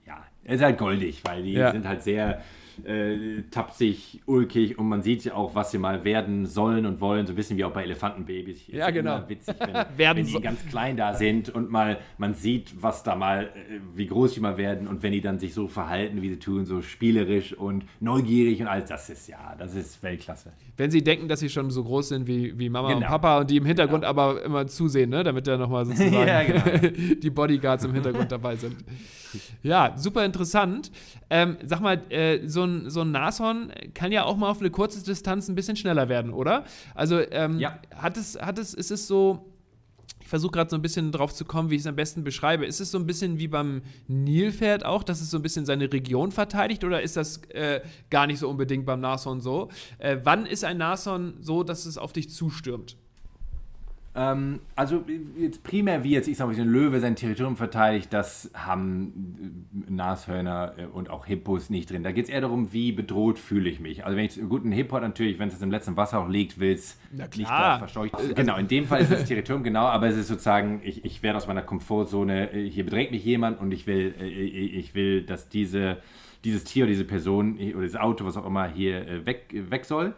ja, es ist halt goldig, weil die ja. sind halt sehr äh, tapsig, ulkig und man sieht ja auch, was sie mal werden sollen und wollen, so ein bisschen wie auch bei Elefantenbabys. Ist ja, genau. Witzig, wenn, wenn die so ganz klein da sind und mal man sieht, was da mal, äh, wie groß die mal werden und wenn die dann sich so verhalten, wie sie tun, so spielerisch und neugierig und alles, das ist ja, das ist Weltklasse. Wenn sie denken, dass sie schon so groß sind wie, wie Mama genau. und Papa und die im Hintergrund genau. aber immer zusehen, ne? damit da nochmal sozusagen ja, genau. die Bodyguards im Hintergrund dabei sind. Ja, super interessant. Ähm, sag mal, äh, so, ein, so ein Nashorn kann ja auch mal auf eine kurze Distanz ein bisschen schneller werden, oder? Also ähm, ja. hat es, hat es, ist es so, ich versuche gerade so ein bisschen drauf zu kommen, wie ich es am besten beschreibe. Ist es so ein bisschen wie beim Nilpferd auch, dass es so ein bisschen seine Region verteidigt oder ist das äh, gar nicht so unbedingt beim Nashorn so? Äh, wann ist ein Nashorn so, dass es auf dich zustürmt? Ähm, also jetzt primär wie jetzt, ich sag mal, ein Löwe sein Territorium verteidigt, das haben äh, Nashörner äh, und auch Hippos nicht drin. Da geht es eher darum, wie bedroht fühle ich mich. Also wenn ich gut ein Hippo natürlich, wenn es im letzten Wasser auch liegt, will es nicht klar verscheucht. Also, genau, in dem Fall ist das Territorium genau, aber es ist sozusagen, ich, ich werde aus meiner Komfortzone, hier bedrängt mich jemand und ich will, ich will, dass diese dieses Tier oder diese Person oder dieses Auto, was auch immer, hier äh, weg, weg soll.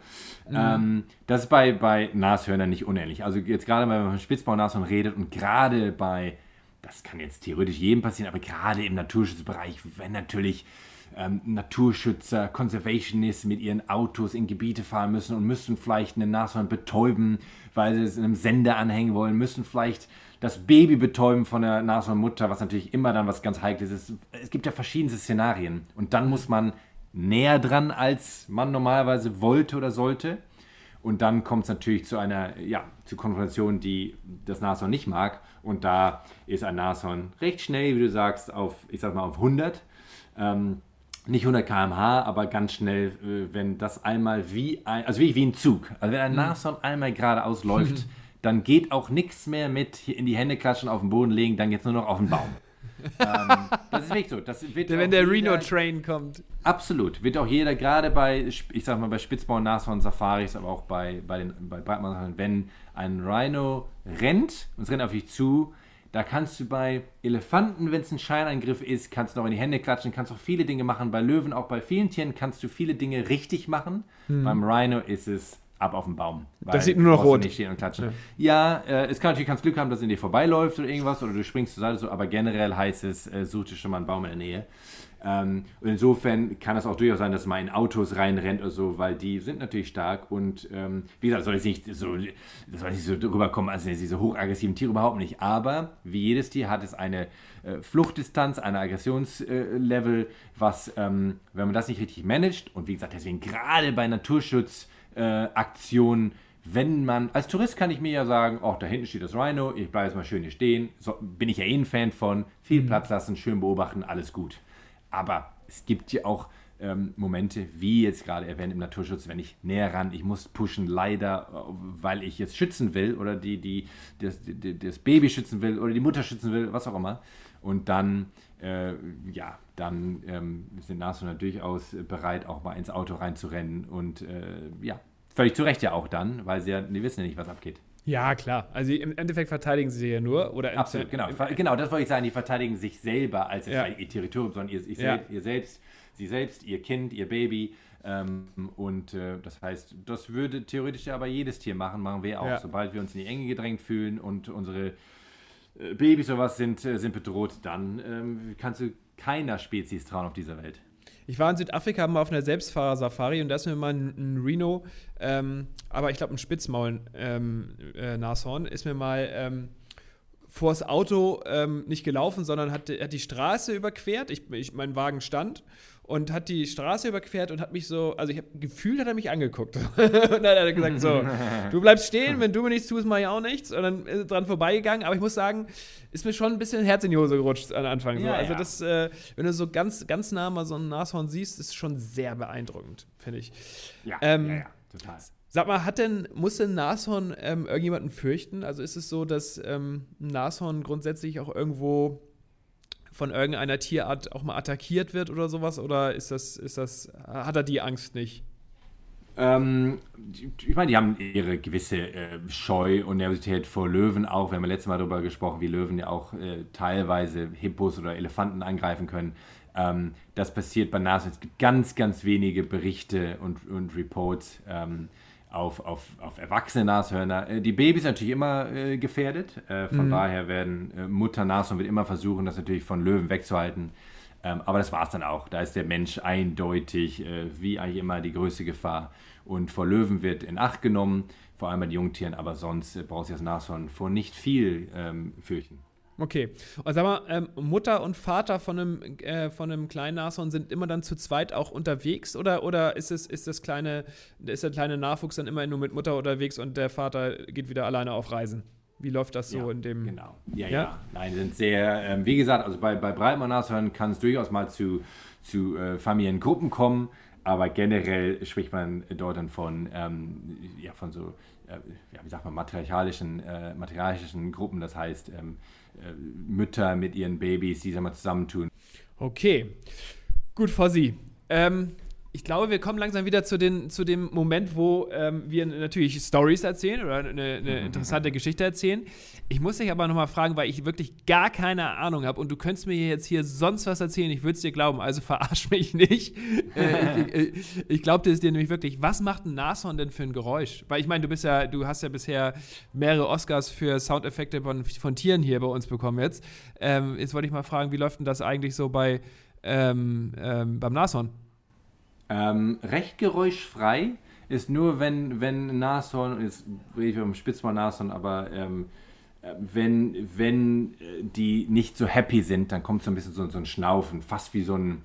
Mhm. Ähm, das ist bei, bei Nashörnern nicht unähnlich. Also jetzt gerade, wenn man von Spitzbau-Nashorn redet und gerade bei, das kann jetzt theoretisch jedem passieren, aber gerade im Naturschutzbereich, wenn natürlich ähm, Naturschützer, Conservationists mit ihren Autos in Gebiete fahren müssen und müssen vielleicht einen Nashorn betäuben, weil sie es in einem Sender anhängen wollen, müssen vielleicht das Baby betäuben von der Nashornmutter, was natürlich immer dann was ganz Heikles ist. Es gibt ja verschiedenste Szenarien. Und dann muss man näher dran, als man normalerweise wollte oder sollte. Und dann kommt es natürlich zu einer, ja, zu Konfrontation, die das Nashorn nicht mag. Und da ist ein Nashorn recht schnell, wie du sagst, auf, ich sag mal, auf 100. Ähm, nicht 100 km/h, aber ganz schnell, äh, wenn das einmal wie ein, also wie, wie ein Zug. Also wenn ein mhm. Nashorn einmal geradeaus läuft, dann geht auch nichts mehr mit in die Hände klatschen, auf den Boden legen, dann geht es nur noch auf den Baum. ähm, das ist wirklich so. Das wird Wenn der Reno-Train kommt. Absolut. Wird auch jeder, gerade bei, ich sag mal, bei Spitzbau, Nashorn, Safaris, aber auch bei, bei, den, bei Breitmann, wenn ein Rhino rennt und es rennt auf dich zu, da kannst du bei Elefanten, wenn es ein Scheineingriff ist, kannst du noch in die Hände klatschen, kannst auch viele Dinge machen. Bei Löwen, auch bei vielen Tieren, kannst du viele Dinge richtig machen. Hm. Beim Rhino ist es ab auf den Baum. Das sieht nur noch rot. Nicht stehen und klatschen. Ja, ja äh, es kann natürlich kannst Glück haben, dass in dir vorbeiläuft oder irgendwas oder du springst zur Seite so, aber generell heißt es, äh, such dir schon mal einen Baum in der Nähe. Ähm, und insofern kann es auch durchaus sein, dass man in Autos reinrennt oder so, weil die sind natürlich stark und ähm, wie gesagt, soll jetzt nicht so, das soll nicht so rüberkommen, als diese hochaggressiven Tiere überhaupt nicht. Aber wie jedes Tier hat es eine äh, Fluchtdistanz, eine Aggressionslevel, was, ähm, wenn man das nicht richtig managt und wie gesagt, deswegen gerade bei Naturschutzaktionen, äh, wenn man, als Tourist kann ich mir ja sagen, oh, da hinten steht das Rhino, ich bleibe jetzt mal schön hier stehen, so, bin ich ja eh ein Fan von, viel mhm. Platz lassen, schön beobachten, alles gut. Aber es gibt ja auch ähm, Momente, wie jetzt gerade erwähnt im Naturschutz, wenn ich näher ran, ich muss pushen, leider, weil ich jetzt schützen will oder die, die, das, die, das Baby schützen will oder die Mutter schützen will, was auch immer. Und dann, äh, ja, dann ähm, sind Nashörner durchaus bereit, auch mal ins Auto reinzurennen. Und äh, ja, völlig zu Recht ja auch dann, weil sie ja, die wissen ja nicht, was abgeht. Ja, klar. Also im Endeffekt verteidigen sie ja nur. Oder Absolut, genau. Genau, das wollte ich sagen. Die verteidigen sich selber als ja. ihr Territorium, sondern ihr, ihr, ja. ihr, selbst, sie selbst, ihr Kind, ihr Baby. Ähm, und äh, das heißt, das würde theoretisch aber jedes Tier machen, machen wir auch. Ja. Sobald wir uns in die Enge gedrängt fühlen und unsere äh, Babys oder was sind, äh, sind bedroht, dann ähm, kannst du keiner Spezies trauen auf dieser Welt. Ich war in Südafrika mal auf einer Selbstfahrer-Safari und da ist mir mal ein, ein Rhino, ähm, aber ich glaube ein Spitzmaul-Nashorn, ähm, äh, ist mir mal ähm, vors Auto ähm, nicht gelaufen, sondern hat, hat die Straße überquert. Ich, ich, mein Wagen stand und hat die Straße überquert und hat mich so, also ich habe gefühlt, hat er mich angeguckt. und dann hat er gesagt, so, du bleibst stehen, wenn du mir nichts tust, mache ich auch nichts. Und dann ist er dran vorbeigegangen. Aber ich muss sagen, ist mir schon ein bisschen Herz in die Hose gerutscht am Anfang. So. Ja, also ja. das, äh, wenn du so ganz, ganz nah mal so ein Nashorn siehst, ist schon sehr beeindruckend, finde ich. Ja, ähm, ja, ja, total. Sag mal, hat denn, muss denn Nashorn ähm, irgendjemanden fürchten? Also ist es so, dass ähm, Nashorn grundsätzlich auch irgendwo von irgendeiner Tierart auch mal attackiert wird oder sowas? Oder ist das, ist das, hat er die Angst nicht? Ähm, ich meine, die haben ihre gewisse äh, Scheu und Nervosität vor Löwen auch. Wir haben ja letztes Mal darüber gesprochen, wie Löwen ja auch äh, teilweise Hippos oder Elefanten angreifen können. Ähm, das passiert bei Nashorn. Es gibt ganz, ganz wenige Berichte und, und Reports. Ähm, auf, auf, auf erwachsene Nashörner. Äh, die Babys natürlich immer äh, gefährdet. Äh, von mhm. daher werden äh, Mutter Nashorn wird immer versuchen, das natürlich von Löwen wegzuhalten. Ähm, aber das war es dann auch. Da ist der Mensch eindeutig, äh, wie eigentlich immer, die größte Gefahr. Und vor Löwen wird in Acht genommen, vor allem bei den Jungtieren, aber sonst äh, braucht sich das Nashorn vor nicht viel ähm, fürchten. Okay. Und sag mal, ähm, Mutter und Vater von einem, äh, von einem kleinen Nashorn sind immer dann zu zweit auch unterwegs oder, oder ist, es, ist, das kleine, ist der kleine Nachwuchs dann immer nur mit Mutter unterwegs und der Vater geht wieder alleine auf Reisen? Wie läuft das so ja, in dem. Genau. Ja, ja. ja. Nein, sind sehr, ähm, wie gesagt, also bei, bei Breitmann-Nashörnern kann es durchaus mal zu, zu äh, Familiengruppen kommen, aber generell spricht man dort dann von, ähm, ja, von so, äh, ja, wie sagt man, matriarchalischen, äh, matriarchalischen Gruppen, das heißt, ähm, äh, Mütter mit ihren Babys, die sich mal zusammentun. Okay, gut, Fossi. Ähm, ich glaube, wir kommen langsam wieder zu, den, zu dem Moment, wo ähm, wir natürlich Stories erzählen oder eine, eine interessante Geschichte erzählen. Ich muss dich aber nochmal fragen, weil ich wirklich gar keine Ahnung habe und du könntest mir jetzt hier sonst was erzählen, ich würde es dir glauben, also verarsch mich nicht. äh, ich, ich, ich glaube es dir nämlich wirklich. Was macht ein Nashorn denn für ein Geräusch? Weil ich meine, du bist ja, du hast ja bisher mehrere Oscars für Soundeffekte von, von Tieren hier bei uns bekommen jetzt. Ähm, jetzt wollte ich mal fragen, wie läuft denn das eigentlich so bei ähm, ähm beim Nashorn? Ähm, recht geräuschfrei ist nur, wenn, wenn Nashorn, jetzt rede ich vom Spitzmann-Nashorn, aber ähm, äh, wenn, wenn äh, die nicht so happy sind, dann kommt so ein bisschen so, so ein Schnaufen, fast wie so ein,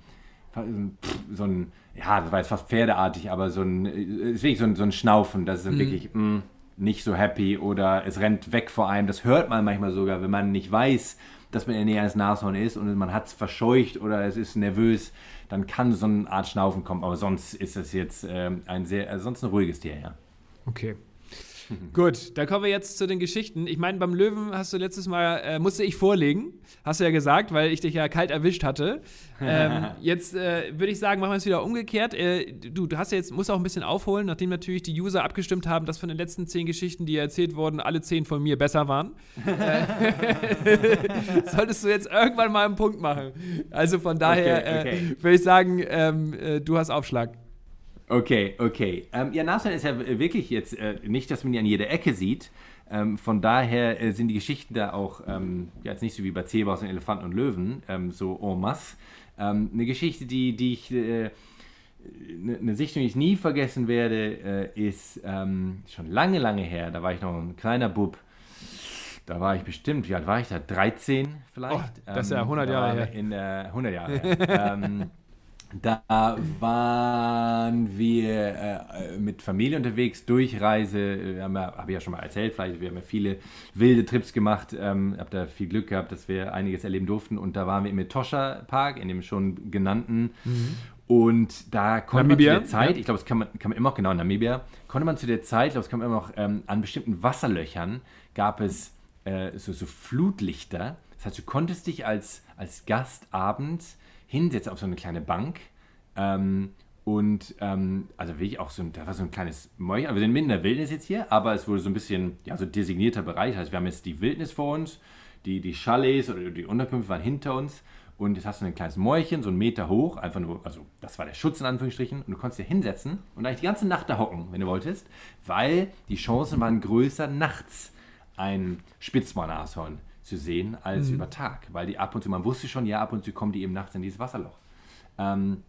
so ein, ja, das war jetzt fast pferdeartig, aber so ein, äh, ist wirklich so ein, so ein Schnaufen, das ist mhm. wirklich mh, mm, nicht so happy oder es rennt weg vor einem. Das hört man manchmal sogar, wenn man nicht weiß, dass man in der Nähe eines Nashorn ist und man hat es verscheucht oder es ist nervös dann kann so eine Art Schnaufen kommen, aber sonst ist es jetzt ähm, ein sehr, also sonst ein ruhiges Tier, ja. Okay. Gut, dann kommen wir jetzt zu den Geschichten. Ich meine, beim Löwen hast du letztes Mal, äh, musste ich vorlegen, hast du ja gesagt, weil ich dich ja kalt erwischt hatte. Ähm, jetzt äh, würde ich sagen, machen wir es wieder umgekehrt. Äh, du, du hast ja jetzt, musst auch ein bisschen aufholen, nachdem natürlich die User abgestimmt haben, dass von den letzten zehn Geschichten, die erzählt wurden, alle zehn von mir besser waren. Äh, solltest du jetzt irgendwann mal einen Punkt machen. Also von daher okay, okay. Äh, würde ich sagen, ähm, äh, du hast Aufschlag. Okay, okay. Ähm, ja, Nashorn ist ja wirklich jetzt äh, nicht, dass man die an jeder Ecke sieht. Ähm, von daher äh, sind die Geschichten da auch ähm, ja, jetzt nicht so wie bei Zebras und Elefanten und Löwen, ähm, so en masse. Ähm, eine Geschichte, die, die ich, äh, eine, eine Sichtung, die ich nie vergessen werde, äh, ist ähm, schon lange, lange her. Da war ich noch ein kleiner Bub. Da war ich bestimmt, wie alt war ich da? 13 vielleicht? Oh, das ist ja 100 Jahre her. In, 100 Jahre her. Da waren wir äh, mit Familie unterwegs, Durchreise. Habe hab ich ja schon mal erzählt, vielleicht. Wir haben ja viele wilde Trips gemacht. Ähm, habe da viel Glück gehabt, dass wir einiges erleben durften. Und da waren wir im Etosha Park, in dem schon genannten. Mhm. Und da konnte Namibia? man zu der Zeit, ja. ich glaube, es kann man, kann man immer noch, genau, Namibia, konnte man zu der Zeit, ich glaube, es kann man immer noch, ähm, an bestimmten Wasserlöchern gab es äh, so, so Flutlichter. Das heißt, du konntest dich als, als Gast abends hinsetze auf so eine kleine Bank. Ähm, und ähm, also wirklich auch so ein, da war so ein kleines Mäuschen. Also wir sind mitten in der Wildnis jetzt hier, aber es wurde so ein bisschen, ja, so designierter Bereich. Das heißt, wir haben jetzt die Wildnis vor uns, die, die Chalets oder die Unterkünfte waren hinter uns. Und jetzt hast du ein kleines Mäuerchen, so einen Meter hoch, einfach nur, also das war der Schutz in Anführungsstrichen. Und du konntest dir hinsetzen und eigentlich die ganze Nacht da hocken, wenn du wolltest, weil die Chancen waren größer, nachts ein Spitzmann-Nashorn zu sehen als mhm. über Tag, weil die ab und zu, man wusste schon, ja, ab und zu kommen die eben nachts in dieses Wasserloch. Ähm,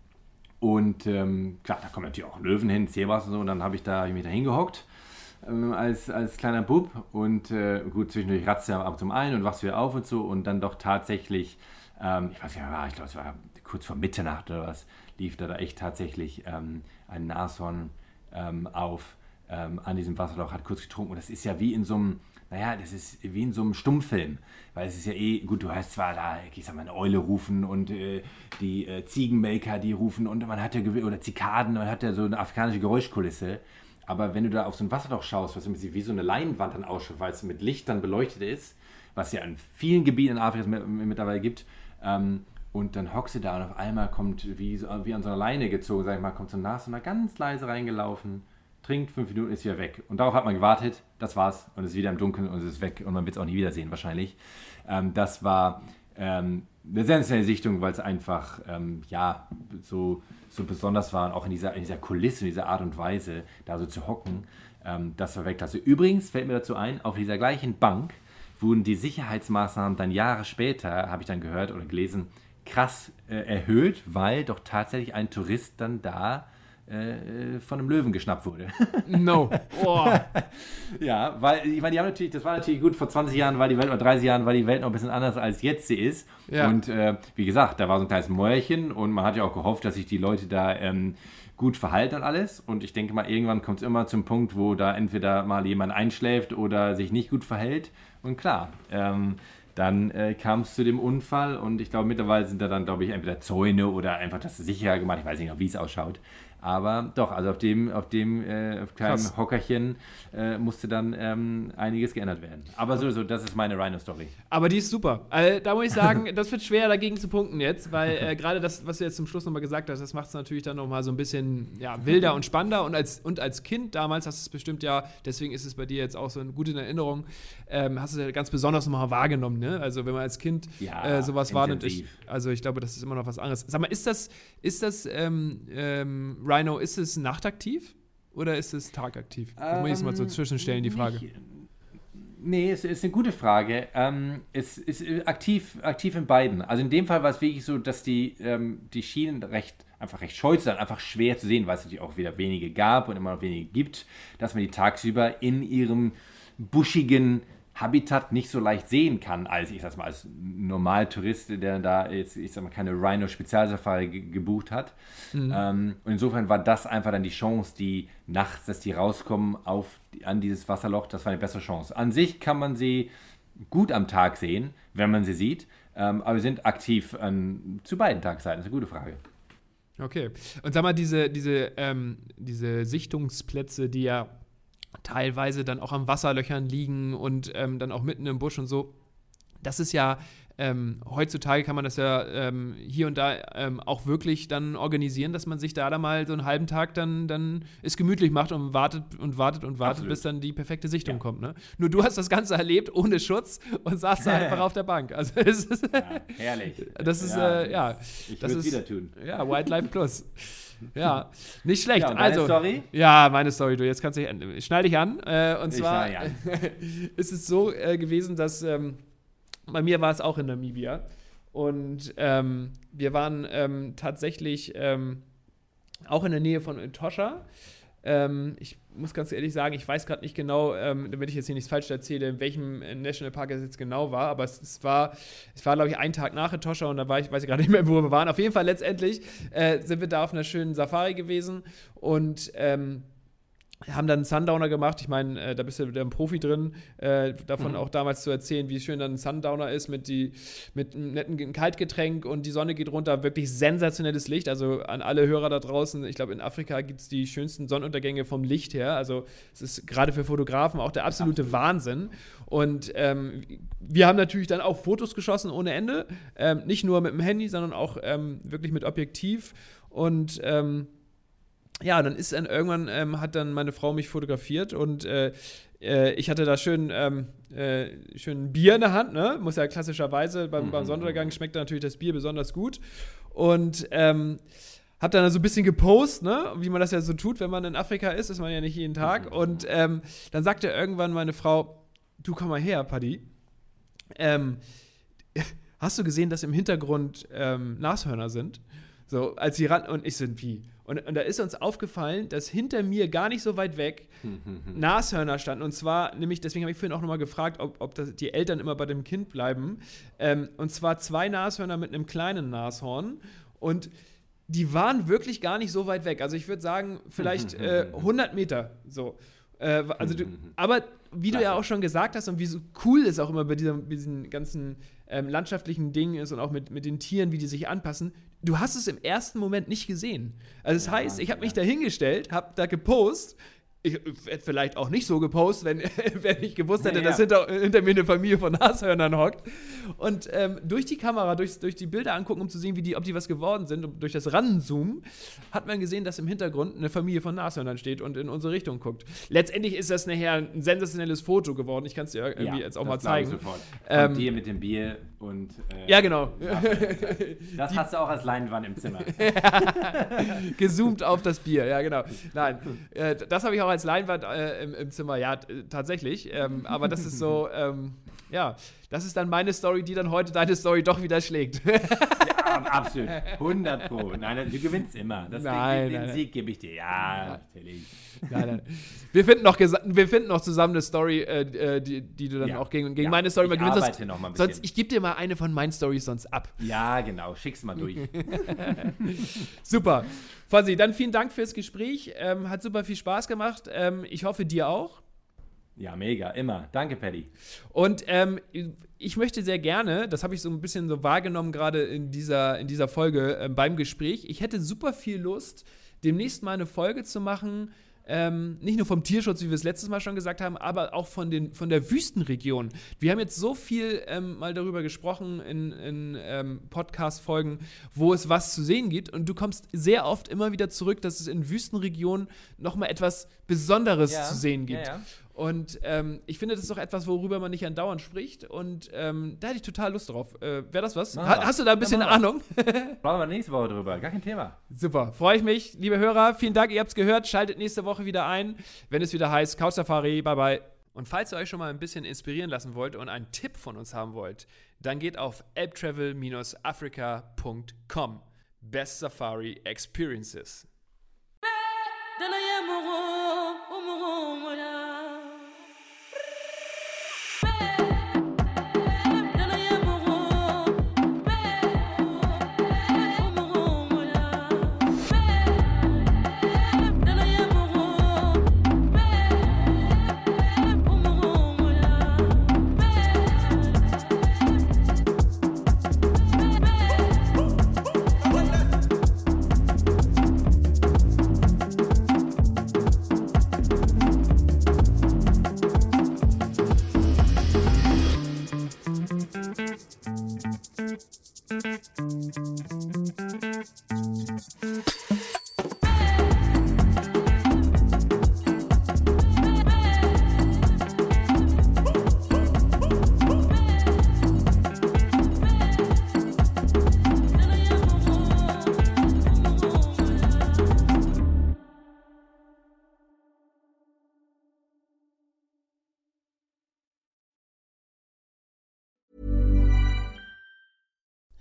und ähm, klar, da kommen natürlich auch Löwen hin, Zebras und so, und dann habe ich, da, hab ich mich da hingehockt ähm, als, als kleiner Bub und äh, gut, zwischendurch ratzt ja ab und zu ein und wachst wieder auf und so und dann doch tatsächlich, ähm, ich weiß nicht, ich glaube, es war kurz vor Mitternacht oder was, lief da, da echt tatsächlich ähm, ein Nashorn ähm, auf an diesem Wasserloch, hat kurz getrunken und das ist ja wie in so einem naja, das ist wie in so einem Stummfilm. Weil es ist ja eh, gut, du hast zwar da, ich sag mal, eine Eule rufen und äh, die äh, Ziegenmelker, die rufen und man hat ja, oder Zikaden, man hat ja so eine afrikanische Geräuschkulisse. Aber wenn du da auf so ein Wasserloch schaust, was wie so eine Leinwand dann ausschaut, weil es mit Licht dann beleuchtet ist, was ja in vielen Gebieten in Afrika mittlerweile gibt, ähm, und dann hockst du da und auf einmal kommt, wie, wie an so einer Leine gezogen, sag ich mal, kommt so ein Nashorn ganz leise reingelaufen trinkt, fünf Minuten ist wieder weg. Und darauf hat man gewartet, das war's und es ist wieder im Dunkeln und es ist weg und man wird es auch nie wiedersehen wahrscheinlich. Ähm, das war ähm, eine sensationelle Sichtung, weil es einfach, ähm, ja, so, so besonders war und auch in dieser, in dieser Kulisse, in dieser Art und Weise, da so zu hocken, ähm, das war Weltklasse. Übrigens fällt mir dazu ein, auf dieser gleichen Bank wurden die Sicherheitsmaßnahmen dann Jahre später, habe ich dann gehört oder gelesen, krass äh, erhöht, weil doch tatsächlich ein Tourist dann da äh, von einem Löwen geschnappt wurde. No. Oh. ja, weil, ich meine, die haben natürlich, das war natürlich gut, vor 20 Jahren war die Welt, oder 30 Jahren war die Welt noch ein bisschen anders, als jetzt sie ist. Ja. Und äh, wie gesagt, da war so ein kleines Mäuerchen und man hat ja auch gehofft, dass sich die Leute da ähm, gut verhalten und alles. Und ich denke mal, irgendwann kommt es immer zum Punkt, wo da entweder mal jemand einschläft oder sich nicht gut verhält. Und klar, ähm, dann äh, kam es zu dem Unfall und ich glaube, mittlerweile sind da dann, glaube ich, entweder Zäune oder einfach das sicherer gemacht. Ich weiß nicht, wie es ausschaut. Aber doch, also auf dem, auf dem äh, kleinen Krass. Hockerchen äh, musste dann ähm, einiges geändert werden. Aber sowieso, das ist meine Rhino-Story. Aber die ist super. Also, da muss ich sagen, das wird schwer dagegen zu punkten jetzt, weil äh, gerade das, was du jetzt zum Schluss nochmal gesagt hast, das macht es natürlich dann nochmal so ein bisschen ja, wilder und spannender. Und als, und als Kind damals hast du es bestimmt ja, deswegen ist es bei dir jetzt auch so eine gute Erinnerung, ähm, hast du es ja ganz besonders nochmal wahrgenommen. Ne? Also wenn man als Kind ja, äh, sowas wahrnimmt, ich, also ich glaube, das ist immer noch was anderes. Sag mal, ist das, ist das ähm, ähm Rhino, ist es nachtaktiv oder ist es tagaktiv? Ähm, muss ich jetzt mal so ähm, zwischenstellen, die Frage. Nicht, nee, es ist eine gute Frage. Ähm, es ist aktiv, aktiv in beiden. Also in dem Fall war es wirklich so, dass die, ähm, die Schienen recht einfach recht scheu sind, einfach schwer zu sehen, weil es natürlich auch wieder wenige gab und immer noch wenige gibt, dass man die tagsüber in ihrem buschigen Habitat nicht so leicht sehen kann, als ich sag mal, als Normaltourist, der da jetzt, ich sag mal, keine Rhino-Spezialsafari gebucht hat. Mhm. Ähm, und insofern war das einfach dann die Chance, die nachts, dass die rauskommen auf, an dieses Wasserloch, das war eine bessere Chance. An sich kann man sie gut am Tag sehen, wenn man sie sieht, ähm, aber wir sind aktiv an, zu beiden Tageszeiten, das ist eine gute Frage. Okay. Und sag mal, diese, diese, ähm, diese Sichtungsplätze, die ja teilweise dann auch am Wasserlöchern liegen und ähm, dann auch mitten im Busch und so. Das ist ja ähm, heutzutage kann man das ja ähm, hier und da ähm, auch wirklich dann organisieren, dass man sich da, da mal so einen halben Tag dann, dann es gemütlich macht und wartet und wartet und wartet, Absolut. bis dann die perfekte Sichtung ja. kommt. Ne? Nur du hast das Ganze erlebt ohne Schutz und saßt da einfach auf der Bank. Also es ist ja, herrlich. Das ist ja, äh, ja ich würde es wieder tun. Ja, Wildlife Plus. Ja, nicht schlecht. Ja, also, Story? Ja, meine Story, du, jetzt kannst du, schnall dich an. Äh, und ich zwar ist es so äh, gewesen, dass ähm, bei mir war es auch in Namibia. Und ähm, wir waren ähm, tatsächlich ähm, auch in der Nähe von Etosha. Ähm, ich muss ganz ehrlich sagen, ich weiß gerade nicht genau, ähm, damit ich jetzt hier nichts falsch erzähle, in welchem Nationalpark es jetzt genau war, aber es, es war, es war glaube ich, ein Tag nach Etosha und da war ich, weiß ich gerade nicht mehr, wo wir waren. Auf jeden Fall letztendlich äh, sind wir da auf einer schönen Safari gewesen und ähm, haben dann einen Sundowner gemacht. Ich meine, äh, da bist du wieder ein Profi drin, äh, davon mhm. auch damals zu erzählen, wie schön dann ein Sundowner ist mit, die, mit einem netten Kaltgetränk und die Sonne geht runter. Wirklich sensationelles Licht. Also an alle Hörer da draußen, ich glaube, in Afrika gibt es die schönsten Sonnenuntergänge vom Licht her. Also es ist gerade für Fotografen auch der absolute Absolut. Wahnsinn. Und ähm, wir haben natürlich dann auch Fotos geschossen ohne Ende. Ähm, nicht nur mit dem Handy, sondern auch ähm, wirklich mit Objektiv. Und ähm, ja, dann ist dann irgendwann, ähm, hat dann meine Frau mich fotografiert und äh, äh, ich hatte da schön, ähm, äh, schön Bier in der Hand, ne? Muss ja klassischerweise beim, mhm. beim Sonnenuntergang schmeckt natürlich das Bier besonders gut. Und ähm, hab dann so ein bisschen gepostet, ne? Wie man das ja so tut, wenn man in Afrika ist, ist man ja nicht jeden Tag. Mhm. Und ähm, dann sagte irgendwann meine Frau, du komm mal her, Paddy. Ähm, hast du gesehen, dass im Hintergrund ähm, Nashörner sind? So, als sie ran und ich sind wie. Und, und, da ist uns aufgefallen, dass hinter mir gar nicht so weit weg Nashörner standen. Und zwar, nämlich, deswegen habe ich vorhin auch nochmal gefragt, ob, ob das, die Eltern immer bei dem Kind bleiben. Ähm, und zwar zwei Nashörner mit einem kleinen Nashorn. Und die waren wirklich gar nicht so weit weg. Also ich würde sagen, vielleicht äh, 100 Meter so. Äh, also du, aber wie du ja auch schon gesagt hast und wie so cool es auch immer bei, dieser, bei diesen ganzen ähm, landschaftlichen Dingen ist und auch mit, mit den Tieren, wie die sich anpassen, du hast es im ersten Moment nicht gesehen. Also das ja, heißt, ich habe mich da hingestellt, habe da gepostet, ich hätte vielleicht auch nicht so gepostet, wenn, wenn ich gewusst hätte, ja, dass hinter, hinter, mir eine Familie von Nashörnern hockt. Und ähm, durch die Kamera, durch, durch die Bilder angucken, um zu sehen, wie die, ob die was geworden sind, und durch das Ranzoomen, hat man gesehen, dass im Hintergrund eine Familie von Nashörnern steht und in unsere Richtung guckt. Letztendlich ist das nachher ein sensationelles Foto geworden. Ich kann es dir irgendwie jetzt auch mal zeigen. Sofort. Ähm, dir mit dem Bier und. Äh, ja, genau. Das hast du auch als Leinwand im Zimmer. Gezoomt auf das Bier, ja, genau. Nein, äh, das habe ich auch als Leinwand äh, im, im, Zimmer, ja, tatsächlich. Ähm, aber das ist so, ähm, ja, das ist dann meine Story, die dann heute deine Story doch wieder schlägt. ja, absolut. 100 Pro. Nein, du gewinnst immer. Das nein, den, den Sieg gebe ich dir. Ja, natürlich. Nein, nein. Wir finden noch, wir finden noch zusammen eine Story, äh, äh, die, die du dann ja. auch gegen, gegen ja. meine Story mal gewinnst. Ich arbeite noch mal ein bisschen. Sonst, ich gebe dir mal eine von meinen Stories sonst ab. Ja, genau. Schick's mal durch. Super. Fossi, dann vielen Dank fürs Gespräch. Ähm, hat super viel Spaß gemacht. Ähm, ich hoffe, dir auch. Ja, mega, immer. Danke, Paddy. Und ähm, ich möchte sehr gerne, das habe ich so ein bisschen so wahrgenommen gerade in dieser, in dieser Folge äh, beim Gespräch, ich hätte super viel Lust, demnächst mal eine Folge zu machen, ähm, nicht nur vom Tierschutz, wie wir es letztes Mal schon gesagt haben, aber auch von, den, von der Wüstenregion. Wir haben jetzt so viel ähm, mal darüber gesprochen in, in ähm, Podcast-Folgen, wo es was zu sehen gibt. Und du kommst sehr oft immer wieder zurück, dass es in Wüstenregionen nochmal etwas Besonderes ja, zu sehen gibt. Ja, ja. Und ähm, ich finde, das ist doch etwas, worüber man nicht andauernd spricht. Und ähm, da hätte ich total Lust drauf. Äh, Wäre das was? Ha hast du da ein bisschen ja, Ahnung? Brauchen wir nächste Woche drüber. Gar kein Thema. Super. Freue ich mich. Liebe Hörer, vielen Dank. Ihr habt es gehört. Schaltet nächste Woche wieder ein, wenn es wieder heißt Couch Safari. Bye, bye. Und falls ihr euch schon mal ein bisschen inspirieren lassen wollt und einen Tipp von uns haben wollt, dann geht auf elbtravel-africa.com. Best Safari Experiences.